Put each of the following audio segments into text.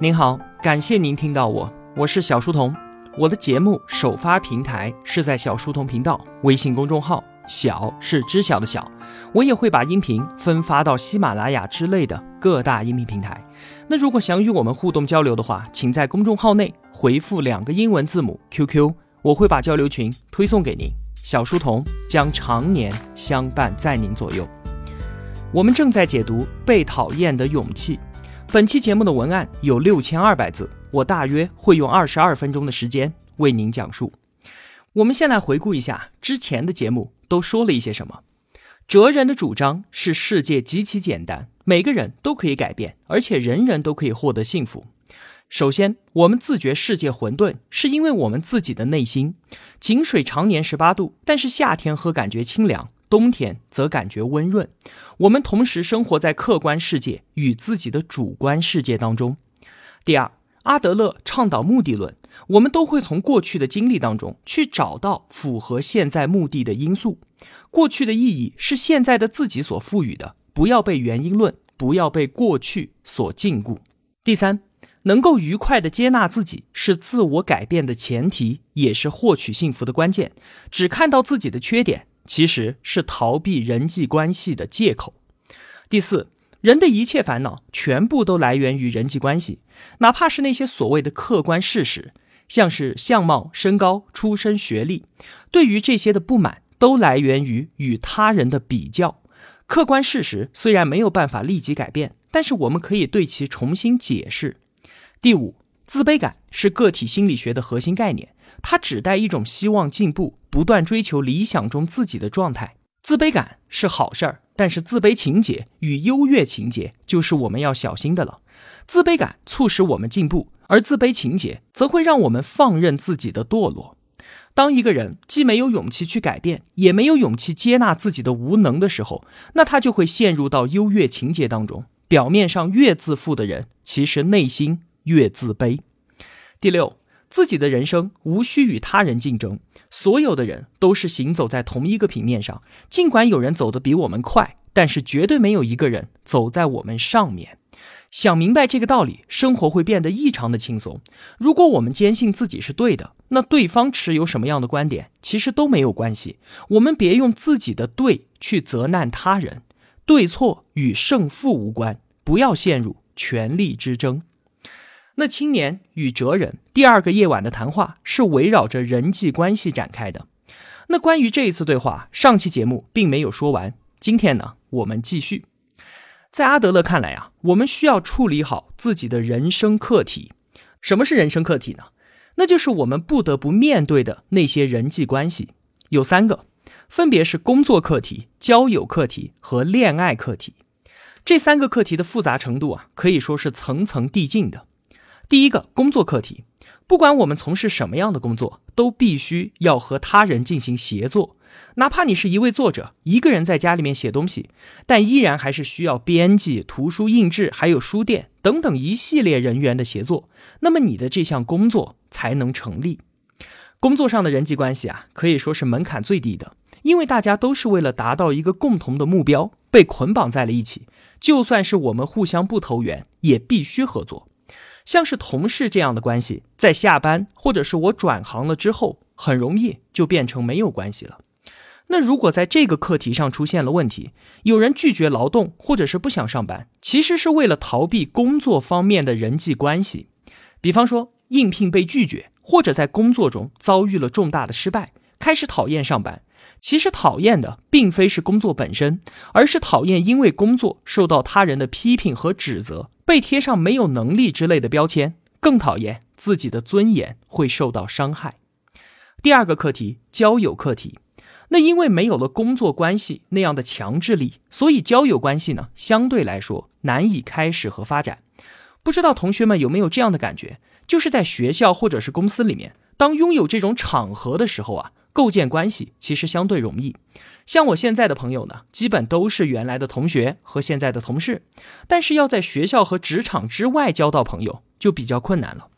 您好，感谢您听到我，我是小书童。我的节目首发平台是在小书童频道微信公众号，小是知晓的小。我也会把音频分发到喜马拉雅之类的各大音频平台。那如果想与我们互动交流的话，请在公众号内回复两个英文字母 QQ，我会把交流群推送给您。小书童将常年相伴在您左右。我们正在解读《被讨厌的勇气》。本期节目的文案有六千二百字，我大约会用二十二分钟的时间为您讲述。我们先来回顾一下之前的节目都说了一些什么。哲人的主张是世界极其简单，每个人都可以改变，而且人人都可以获得幸福。首先，我们自觉世界混沌，是因为我们自己的内心。井水常年十八度，但是夏天喝感觉清凉。冬天则感觉温润。我们同时生活在客观世界与自己的主观世界当中。第二，阿德勒倡导目的论，我们都会从过去的经历当中去找到符合现在目的的因素。过去的意义是现在的自己所赋予的，不要被原因论，不要被过去所禁锢。第三，能够愉快的接纳自己是自我改变的前提，也是获取幸福的关键。只看到自己的缺点。其实是逃避人际关系的借口。第四，人的一切烦恼全部都来源于人际关系，哪怕是那些所谓的客观事实，像是相貌、身高、出身、学历，对于这些的不满都来源于与他人的比较。客观事实虽然没有办法立即改变，但是我们可以对其重新解释。第五，自卑感是个体心理学的核心概念。它指代一种希望进步、不断追求理想中自己的状态。自卑感是好事儿，但是自卑情节与优越情节就是我们要小心的了。自卑感促使我们进步，而自卑情节则会让我们放任自己的堕落。当一个人既没有勇气去改变，也没有勇气接纳自己的无能的时候，那他就会陷入到优越情节当中。表面上越自负的人，其实内心越自卑。第六。自己的人生无需与他人竞争，所有的人都是行走在同一个平面上。尽管有人走得比我们快，但是绝对没有一个人走在我们上面。想明白这个道理，生活会变得异常的轻松。如果我们坚信自己是对的，那对方持有什么样的观点，其实都没有关系。我们别用自己的对去责难他人，对错与胜负无关，不要陷入权力之争。那青年与哲人第二个夜晚的谈话是围绕着人际关系展开的。那关于这一次对话，上期节目并没有说完。今天呢，我们继续。在阿德勒看来啊，我们需要处理好自己的人生课题。什么是人生课题呢？那就是我们不得不面对的那些人际关系，有三个，分别是工作课题、交友课题和恋爱课题。这三个课题的复杂程度啊，可以说是层层递进的。第一个工作课题，不管我们从事什么样的工作，都必须要和他人进行协作。哪怕你是一位作者，一个人在家里面写东西，但依然还是需要编辑、图书印制，还有书店等等一系列人员的协作。那么你的这项工作才能成立。工作上的人际关系啊，可以说是门槛最低的，因为大家都是为了达到一个共同的目标被捆绑在了一起。就算是我们互相不投缘，也必须合作。像是同事这样的关系，在下班或者是我转行了之后，很容易就变成没有关系了。那如果在这个课题上出现了问题，有人拒绝劳动或者是不想上班，其实是为了逃避工作方面的人际关系。比方说应聘被拒绝，或者在工作中遭遇了重大的失败，开始讨厌上班。其实讨厌的并非是工作本身，而是讨厌因为工作受到他人的批评和指责。被贴上没有能力之类的标签，更讨厌自己的尊严会受到伤害。第二个课题，交友课题。那因为没有了工作关系那样的强制力，所以交友关系呢，相对来说难以开始和发展。不知道同学们有没有这样的感觉？就是在学校或者是公司里面，当拥有这种场合的时候啊，构建关系其实相对容易。像我现在的朋友呢，基本都是原来的同学和现在的同事，但是要在学校和职场之外交到朋友就比较困难了。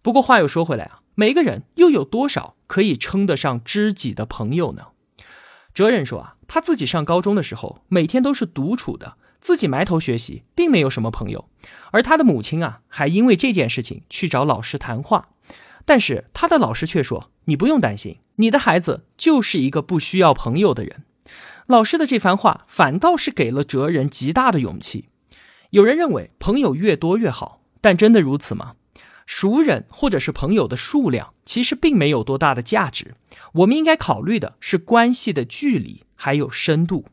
不过话又说回来啊，每个人又有多少可以称得上知己的朋友呢？哲人说啊，他自己上高中的时候，每天都是独处的，自己埋头学习，并没有什么朋友。而他的母亲啊，还因为这件事情去找老师谈话，但是他的老师却说：“你不用担心，你的孩子就是一个不需要朋友的人。”老师的这番话反倒是给了哲人极大的勇气。有人认为朋友越多越好，但真的如此吗？熟人或者是朋友的数量其实并没有多大的价值，我们应该考虑的是关系的距离还有深度。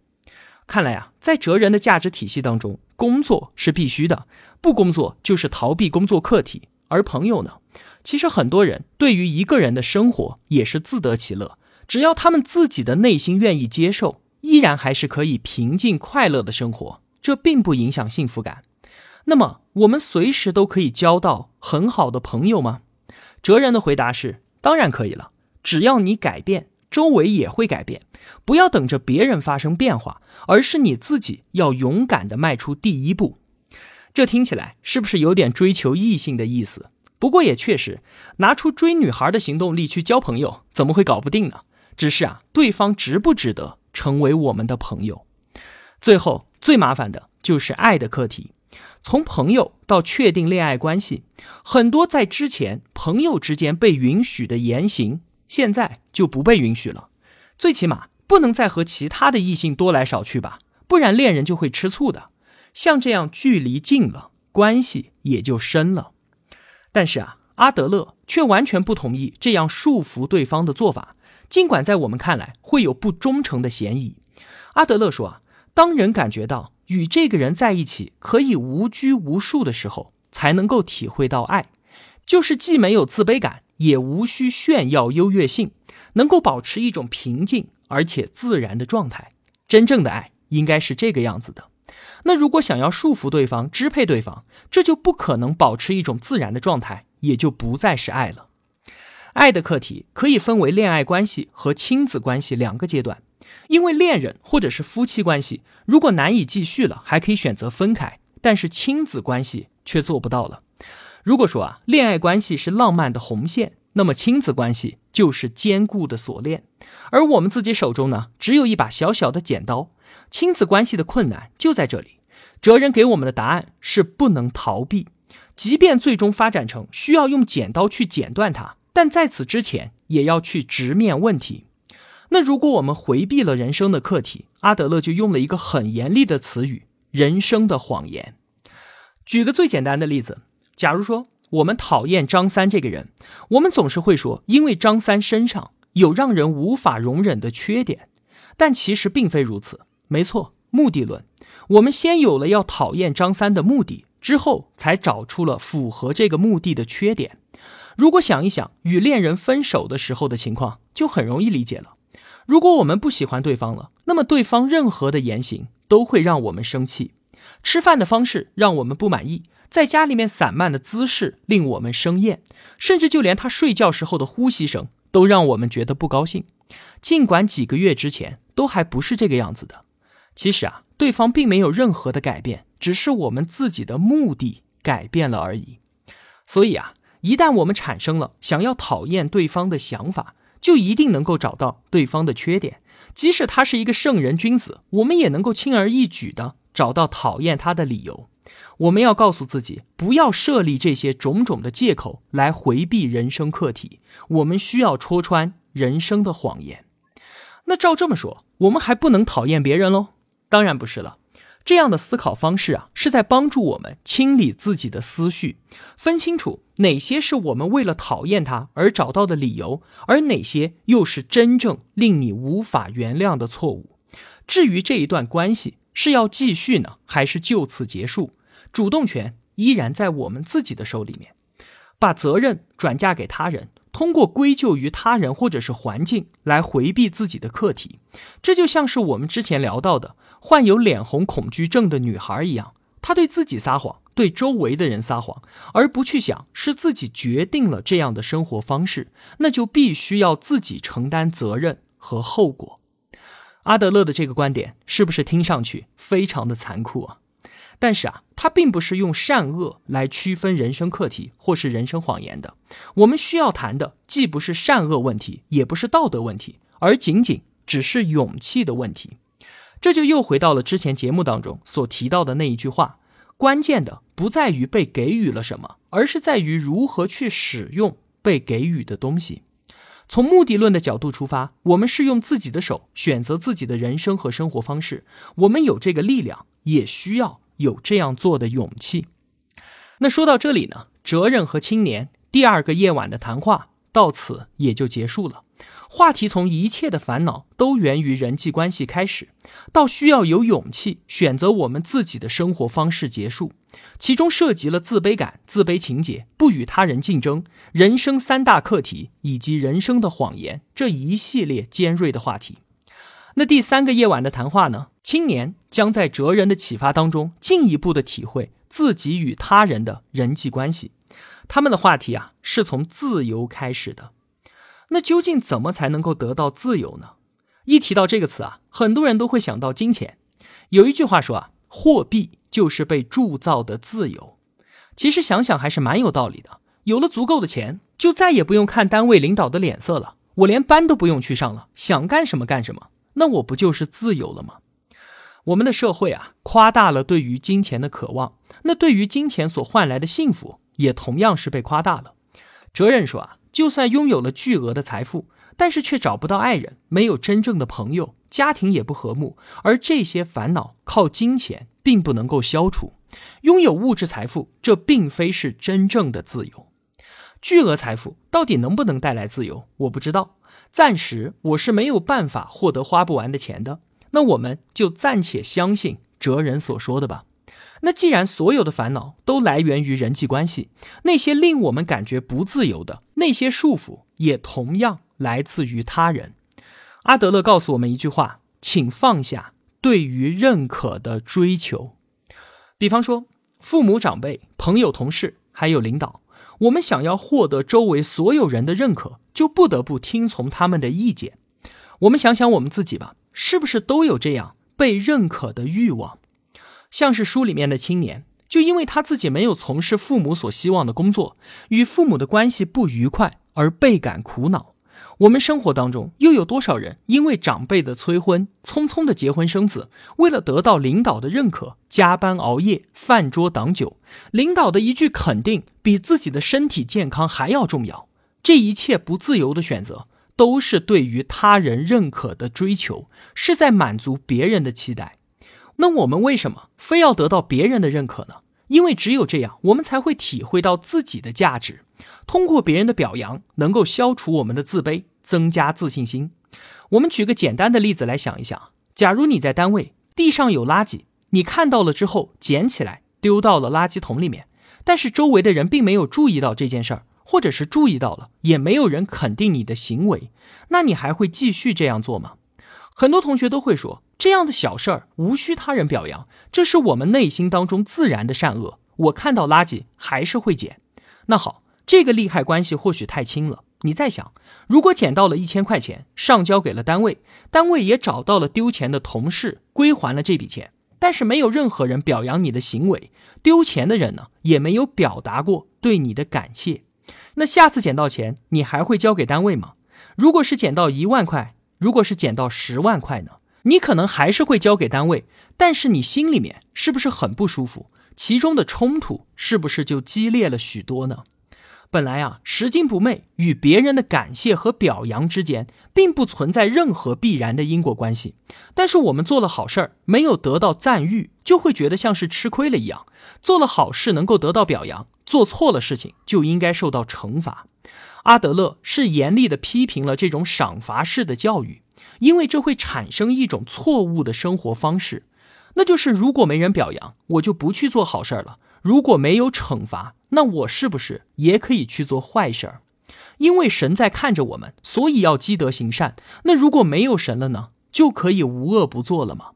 看来啊，在哲人的价值体系当中，工作是必须的，不工作就是逃避工作课题。而朋友呢，其实很多人对于一个人的生活也是自得其乐，只要他们自己的内心愿意接受，依然还是可以平静快乐的生活，这并不影响幸福感。那么，我们随时都可以交到很好的朋友吗？哲人的回答是：当然可以了。只要你改变，周围也会改变。不要等着别人发生变化，而是你自己要勇敢地迈出第一步。这听起来是不是有点追求异性的意思？不过也确实，拿出追女孩的行动力去交朋友，怎么会搞不定呢？只是啊，对方值不值得成为我们的朋友？最后，最麻烦的就是爱的课题。从朋友到确定恋爱关系，很多在之前朋友之间被允许的言行，现在就不被允许了。最起码不能再和其他的异性多来少去吧，不然恋人就会吃醋的。像这样距离近了，关系也就深了。但是啊，阿德勒却完全不同意这样束缚对方的做法，尽管在我们看来会有不忠诚的嫌疑。阿德勒说啊，当人感觉到。与这个人在一起可以无拘无束的时候，才能够体会到爱，就是既没有自卑感，也无需炫耀优越性，能够保持一种平静而且自然的状态。真正的爱应该是这个样子的。那如果想要束缚对方、支配对方，这就不可能保持一种自然的状态，也就不再是爱了。爱的课题可以分为恋爱关系和亲子关系两个阶段。因为恋人或者是夫妻关系，如果难以继续了，还可以选择分开；但是亲子关系却做不到了。如果说啊，恋爱关系是浪漫的红线，那么亲子关系就是坚固的锁链。而我们自己手中呢，只有一把小小的剪刀。亲子关系的困难就在这里。哲人给我们的答案是不能逃避，即便最终发展成需要用剪刀去剪断它，但在此之前也要去直面问题。那如果我们回避了人生的课题，阿德勒就用了一个很严厉的词语——人生的谎言。举个最简单的例子，假如说我们讨厌张三这个人，我们总是会说，因为张三身上有让人无法容忍的缺点，但其实并非如此。没错，目的论，我们先有了要讨厌张三的目的，之后才找出了符合这个目的的缺点。如果想一想与恋人分手的时候的情况，就很容易理解了。如果我们不喜欢对方了，那么对方任何的言行都会让我们生气。吃饭的方式让我们不满意，在家里面散漫的姿势令我们生厌，甚至就连他睡觉时候的呼吸声都让我们觉得不高兴。尽管几个月之前都还不是这个样子的，其实啊，对方并没有任何的改变，只是我们自己的目的改变了而已。所以啊，一旦我们产生了想要讨厌对方的想法，就一定能够找到对方的缺点，即使他是一个圣人君子，我们也能够轻而易举的找到讨厌他的理由。我们要告诉自己，不要设立这些种种的借口来回避人生课题。我们需要戳穿人生的谎言。那照这么说，我们还不能讨厌别人喽？当然不是了。这样的思考方式啊，是在帮助我们清理自己的思绪，分清楚哪些是我们为了讨厌他而找到的理由，而哪些又是真正令你无法原谅的错误。至于这一段关系是要继续呢，还是就此结束，主动权依然在我们自己的手里面。把责任转嫁给他人，通过归咎于他人或者是环境来回避自己的课题，这就像是我们之前聊到的。患有脸红恐惧症的女孩一样，她对自己撒谎，对周围的人撒谎，而不去想是自己决定了这样的生活方式，那就必须要自己承担责任和后果。阿德勒的这个观点是不是听上去非常的残酷啊？但是啊，他并不是用善恶来区分人生课题或是人生谎言的。我们需要谈的既不是善恶问题，也不是道德问题，而仅仅只是勇气的问题。这就又回到了之前节目当中所提到的那一句话：关键的不在于被给予了什么，而是在于如何去使用被给予的东西。从目的论的角度出发，我们是用自己的手选择自己的人生和生活方式。我们有这个力量，也需要有这样做的勇气。那说到这里呢，哲人和青年第二个夜晚的谈话到此也就结束了。话题从一切的烦恼都源于人际关系开始，到需要有勇气选择我们自己的生活方式结束，其中涉及了自卑感、自卑情节、不与他人竞争、人生三大课题以及人生的谎言这一系列尖锐的话题。那第三个夜晚的谈话呢？青年将在哲人的启发当中进一步的体会自己与他人的人际关系。他们的话题啊，是从自由开始的。那究竟怎么才能够得到自由呢？一提到这个词啊，很多人都会想到金钱。有一句话说啊，货币就是被铸造的自由。其实想想还是蛮有道理的。有了足够的钱，就再也不用看单位领导的脸色了，我连班都不用去上了，想干什么干什么。那我不就是自由了吗？我们的社会啊，夸大了对于金钱的渴望，那对于金钱所换来的幸福，也同样是被夸大了。哲人说啊。就算拥有了巨额的财富，但是却找不到爱人，没有真正的朋友，家庭也不和睦，而这些烦恼靠金钱并不能够消除。拥有物质财富，这并非是真正的自由。巨额财富到底能不能带来自由？我不知道，暂时我是没有办法获得花不完的钱的。那我们就暂且相信哲人所说的吧。那既然所有的烦恼都来源于人际关系，那些令我们感觉不自由的那些束缚，也同样来自于他人。阿德勒告诉我们一句话：请放下对于认可的追求。比方说，父母、长辈、朋友、同事，还有领导，我们想要获得周围所有人的认可，就不得不听从他们的意见。我们想想我们自己吧，是不是都有这样被认可的欲望？像是书里面的青年，就因为他自己没有从事父母所希望的工作，与父母的关系不愉快而倍感苦恼。我们生活当中又有多少人因为长辈的催婚，匆匆的结婚生子，为了得到领导的认可，加班熬夜，饭桌挡酒，领导的一句肯定比自己的身体健康还要重要。这一切不自由的选择，都是对于他人认可的追求，是在满足别人的期待。那我们为什么非要得到别人的认可呢？因为只有这样，我们才会体会到自己的价值。通过别人的表扬，能够消除我们的自卑，增加自信心。我们举个简单的例子来想一想：假如你在单位，地上有垃圾，你看到了之后捡起来丢到了垃圾桶里面，但是周围的人并没有注意到这件事儿，或者是注意到了，也没有人肯定你的行为，那你还会继续这样做吗？很多同学都会说。这样的小事儿无需他人表扬，这是我们内心当中自然的善恶。我看到垃圾还是会捡。那好，这个利害关系或许太轻了。你再想，如果捡到了一千块钱，上交给了单位，单位也找到了丢钱的同事，归还了这笔钱，但是没有任何人表扬你的行为，丢钱的人呢也没有表达过对你的感谢。那下次捡到钱，你还会交给单位吗？如果是捡到一万块，如果是捡到十万块呢？你可能还是会交给单位，但是你心里面是不是很不舒服？其中的冲突是不是就激烈了许多呢？本来啊，拾金不昧与别人的感谢和表扬之间，并不存在任何必然的因果关系。但是我们做了好事儿，没有得到赞誉，就会觉得像是吃亏了一样；做了好事能够得到表扬，做错了事情就应该受到惩罚。阿德勒是严厉的批评了这种赏罚式的教育。因为这会产生一种错误的生活方式，那就是如果没人表扬，我就不去做好事儿了；如果没有惩罚，那我是不是也可以去做坏事儿？因为神在看着我们，所以要积德行善。那如果没有神了呢？就可以无恶不作了吗？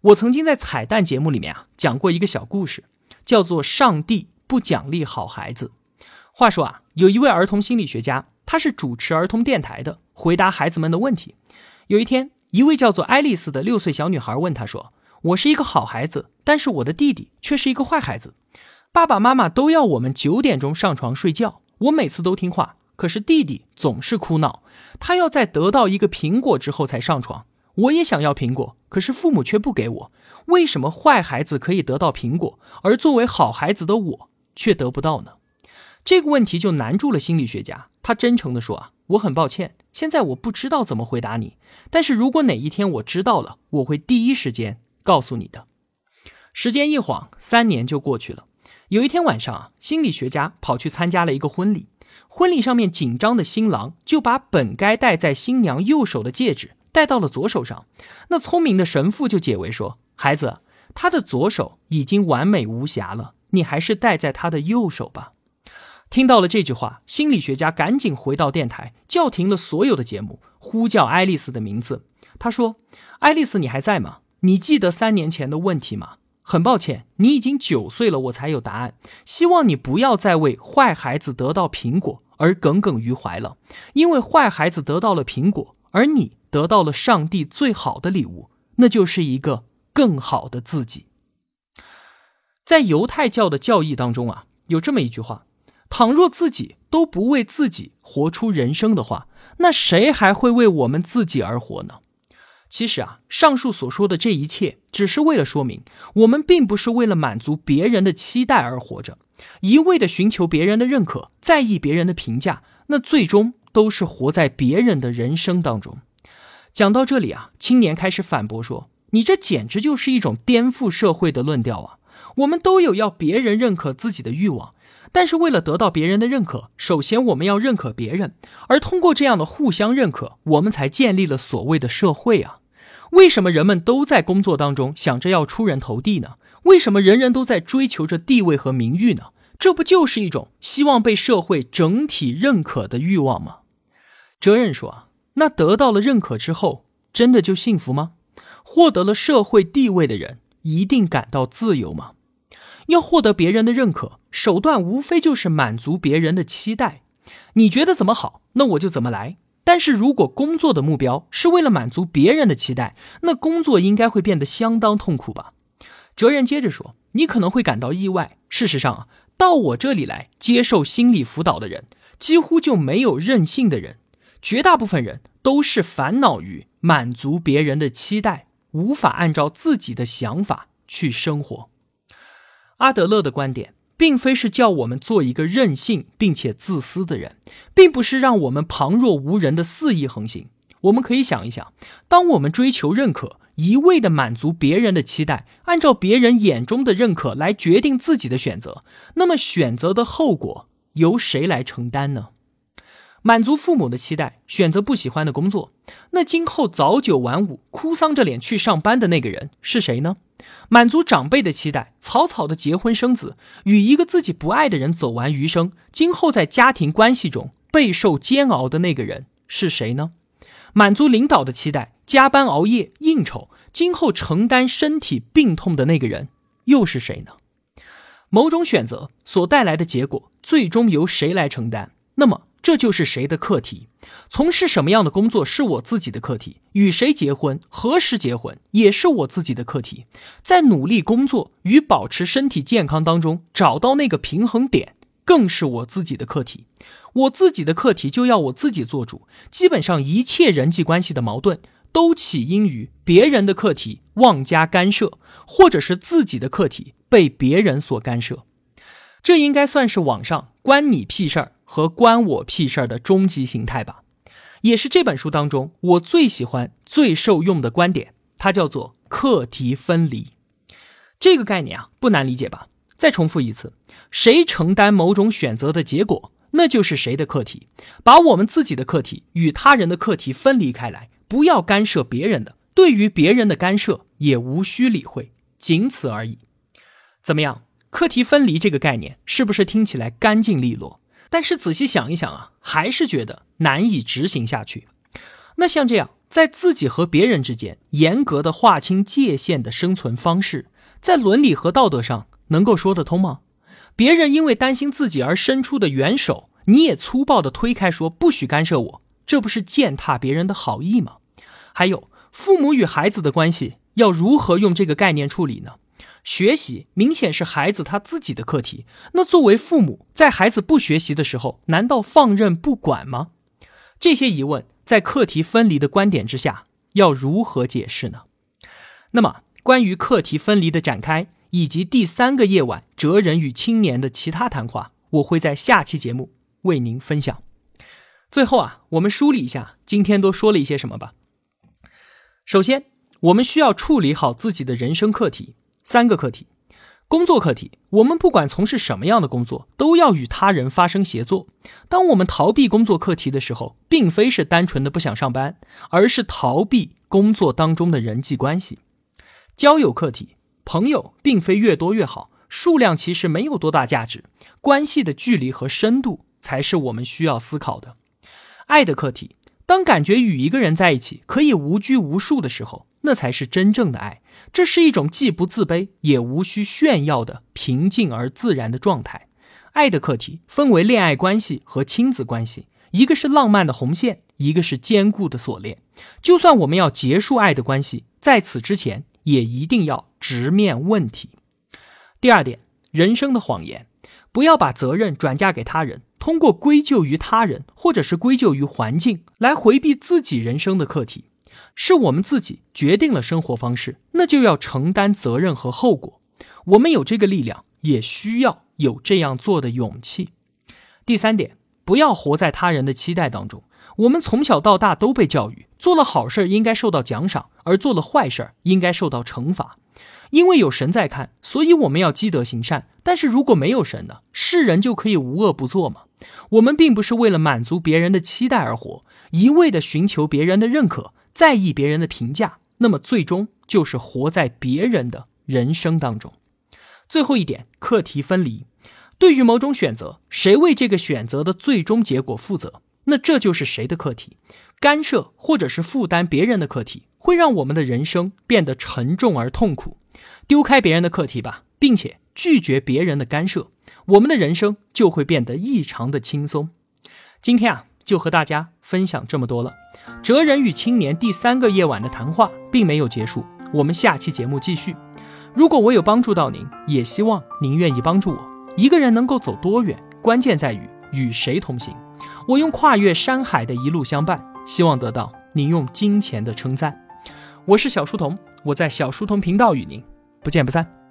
我曾经在彩蛋节目里面啊讲过一个小故事，叫做“上帝不奖励好孩子”。话说啊，有一位儿童心理学家，他是主持儿童电台的，回答孩子们的问题。有一天，一位叫做爱丽丝的六岁小女孩问他说：“我是一个好孩子，但是我的弟弟却是一个坏孩子。爸爸妈妈都要我们九点钟上床睡觉，我每次都听话，可是弟弟总是哭闹，他要在得到一个苹果之后才上床。我也想要苹果，可是父母却不给我。为什么坏孩子可以得到苹果，而作为好孩子的我却得不到呢？这个问题就难住了心理学家。他真诚地说：“啊，我很抱歉，现在我不知道怎么回答你。但是如果哪一天我知道了，我会第一时间告诉你的。”时间一晃，三年就过去了。有一天晚上啊，心理学家跑去参加了一个婚礼。婚礼上面，紧张的新郎就把本该戴在新娘右手的戒指戴到了左手上。那聪明的神父就解围说：“孩子，他的左手已经完美无瑕了，你还是戴在他的右手吧。”听到了这句话，心理学家赶紧回到电台，叫停了所有的节目，呼叫爱丽丝的名字。他说：“爱丽丝，你还在吗？你记得三年前的问题吗？很抱歉，你已经九岁了，我才有答案。希望你不要再为坏孩子得到苹果而耿耿于怀了，因为坏孩子得到了苹果，而你得到了上帝最好的礼物，那就是一个更好的自己。”在犹太教的教义当中啊，有这么一句话。倘若自己都不为自己活出人生的话，那谁还会为我们自己而活呢？其实啊，上述所说的这一切，只是为了说明，我们并不是为了满足别人的期待而活着，一味的寻求别人的认可，在意别人的评价，那最终都是活在别人的人生当中。讲到这里啊，青年开始反驳说：“你这简直就是一种颠覆社会的论调啊！我们都有要别人认可自己的欲望。”但是为了得到别人的认可，首先我们要认可别人，而通过这样的互相认可，我们才建立了所谓的社会啊。为什么人们都在工作当中想着要出人头地呢？为什么人人都在追求着地位和名誉呢？这不就是一种希望被社会整体认可的欲望吗？哲人说啊，那得到了认可之后，真的就幸福吗？获得了社会地位的人一定感到自由吗？要获得别人的认可，手段无非就是满足别人的期待。你觉得怎么好，那我就怎么来。但是如果工作的目标是为了满足别人的期待，那工作应该会变得相当痛苦吧？哲人接着说：“你可能会感到意外。事实上啊，到我这里来接受心理辅导的人，几乎就没有任性的人，绝大部分人都是烦恼于满足别人的期待，无法按照自己的想法去生活。”阿德勒的观点，并非是叫我们做一个任性并且自私的人，并不是让我们旁若无人的肆意横行。我们可以想一想，当我们追求认可，一味的满足别人的期待，按照别人眼中的认可来决定自己的选择，那么选择的后果由谁来承担呢？满足父母的期待，选择不喜欢的工作，那今后早九晚五、哭丧着脸去上班的那个人是谁呢？满足长辈的期待，草草的结婚生子，与一个自己不爱的人走完余生，今后在家庭关系中备受煎熬的那个人是谁呢？满足领导的期待，加班熬夜应酬，今后承担身体病痛的那个人又是谁呢？某种选择所带来的结果，最终由谁来承担？那么。这就是谁的课题？从事什么样的工作是我自己的课题，与谁结婚、何时结婚也是我自己的课题。在努力工作与保持身体健康当中找到那个平衡点，更是我自己的课题。我自己的课题就要我自己做主。基本上一切人际关系的矛盾，都起因于别人的课题妄加干涉，或者是自己的课题被别人所干涉。这应该算是网上关你屁事儿和关我屁事儿的终极形态吧，也是这本书当中我最喜欢、最受用的观点。它叫做课题分离。这个概念啊，不难理解吧？再重复一次：谁承担某种选择的结果，那就是谁的课题。把我们自己的课题与他人的课题分离开来，不要干涉别人的，对于别人的干涉也无需理会，仅此而已。怎么样？课题分离这个概念是不是听起来干净利落？但是仔细想一想啊，还是觉得难以执行下去。那像这样在自己和别人之间严格的划清界限的生存方式，在伦理和道德上能够说得通吗？别人因为担心自己而伸出的援手，你也粗暴的推开，说不许干涉我，这不是践踏别人的好意吗？还有父母与孩子的关系，要如何用这个概念处理呢？学习明显是孩子他自己的课题，那作为父母，在孩子不学习的时候，难道放任不管吗？这些疑问在课题分离的观点之下要如何解释呢？那么，关于课题分离的展开，以及第三个夜晚哲人与青年的其他谈话，我会在下期节目为您分享。最后啊，我们梳理一下今天都说了一些什么吧。首先，我们需要处理好自己的人生课题，三个课题。工作课题，我们不管从事什么样的工作，都要与他人发生协作。当我们逃避工作课题的时候，并非是单纯的不想上班，而是逃避工作当中的人际关系。交友课题，朋友并非越多越好，数量其实没有多大价值，关系的距离和深度才是我们需要思考的。爱的课题，当感觉与一个人在一起可以无拘无束的时候。那才是真正的爱，这是一种既不自卑也无需炫耀的平静而自然的状态。爱的课题分为恋爱关系和亲子关系，一个是浪漫的红线，一个是坚固的锁链。就算我们要结束爱的关系，在此之前也一定要直面问题。第二点，人生的谎言，不要把责任转嫁给他人，通过归咎于他人或者是归咎于环境来回避自己人生的课题。是我们自己决定了生活方式，那就要承担责任和后果。我们有这个力量，也需要有这样做的勇气。第三点，不要活在他人的期待当中。我们从小到大都被教育，做了好事应该受到奖赏，而做了坏事应该受到惩罚。因为有神在看，所以我们要积德行善。但是如果没有神呢？世人就可以无恶不作吗？我们并不是为了满足别人的期待而活，一味的寻求别人的认可。在意别人的评价，那么最终就是活在别人的人生当中。最后一点，课题分离。对于某种选择，谁为这个选择的最终结果负责，那这就是谁的课题。干涉或者是负担别人的课题，会让我们的人生变得沉重而痛苦。丢开别人的课题吧，并且拒绝别人的干涉，我们的人生就会变得异常的轻松。今天啊。就和大家分享这么多了。哲人与青年第三个夜晚的谈话并没有结束，我们下期节目继续。如果我有帮助到您，也希望您愿意帮助我。一个人能够走多远，关键在于与谁同行。我用跨越山海的一路相伴，希望得到您用金钱的称赞。我是小书童，我在小书童频道与您不见不散。